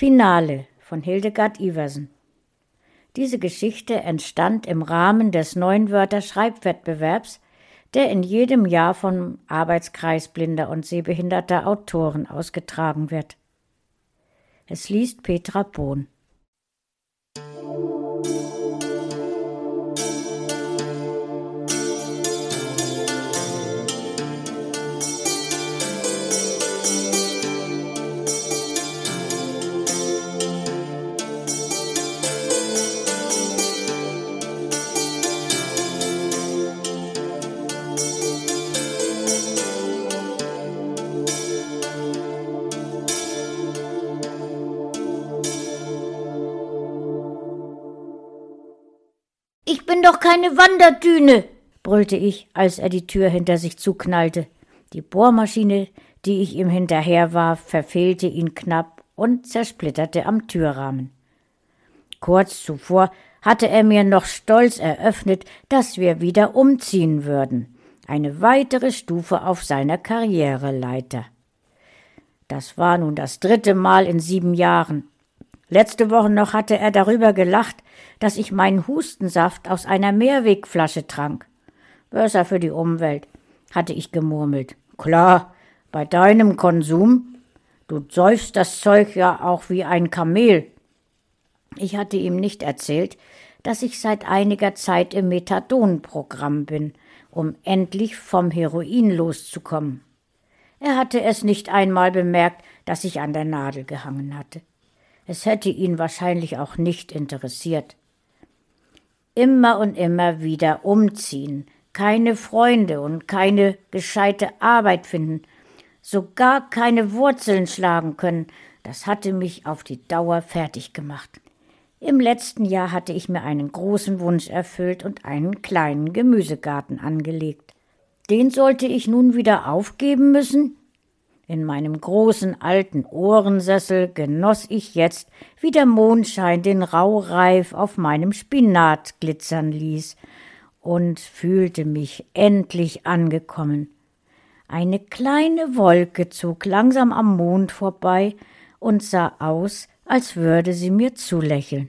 Finale von Hildegard Iversen. Diese Geschichte entstand im Rahmen des neuen Wörter-Schreibwettbewerbs, der in jedem Jahr vom Arbeitskreis blinder und sehbehinderter Autoren ausgetragen wird. Es liest Petra Bohn. Ich bin doch keine Wanderdüne, brüllte ich, als er die Tür hinter sich zuknallte. Die Bohrmaschine, die ich ihm hinterher warf, verfehlte ihn knapp und zersplitterte am Türrahmen. Kurz zuvor hatte er mir noch stolz eröffnet, dass wir wieder umziehen würden, eine weitere Stufe auf seiner Karriereleiter. Das war nun das dritte Mal in sieben Jahren. Letzte Woche noch hatte er darüber gelacht, dass ich meinen Hustensaft aus einer Mehrwegflasche trank. Besser für die Umwelt, hatte ich gemurmelt. Klar, bei deinem Konsum. Du säufst das Zeug ja auch wie ein Kamel. Ich hatte ihm nicht erzählt, dass ich seit einiger Zeit im Methadon-Programm bin, um endlich vom Heroin loszukommen. Er hatte es nicht einmal bemerkt, dass ich an der Nadel gehangen hatte. Es hätte ihn wahrscheinlich auch nicht interessiert immer und immer wieder umziehen, keine Freunde und keine gescheite Arbeit finden, sogar keine Wurzeln schlagen können, das hatte mich auf die Dauer fertig gemacht. Im letzten Jahr hatte ich mir einen großen Wunsch erfüllt und einen kleinen Gemüsegarten angelegt. Den sollte ich nun wieder aufgeben müssen? In meinem großen alten Ohrensessel genoss ich jetzt, wie der Mondschein den Raureif auf meinem Spinat glitzern ließ, und fühlte mich endlich angekommen. Eine kleine Wolke zog langsam am Mond vorbei und sah aus, als würde sie mir zulächeln.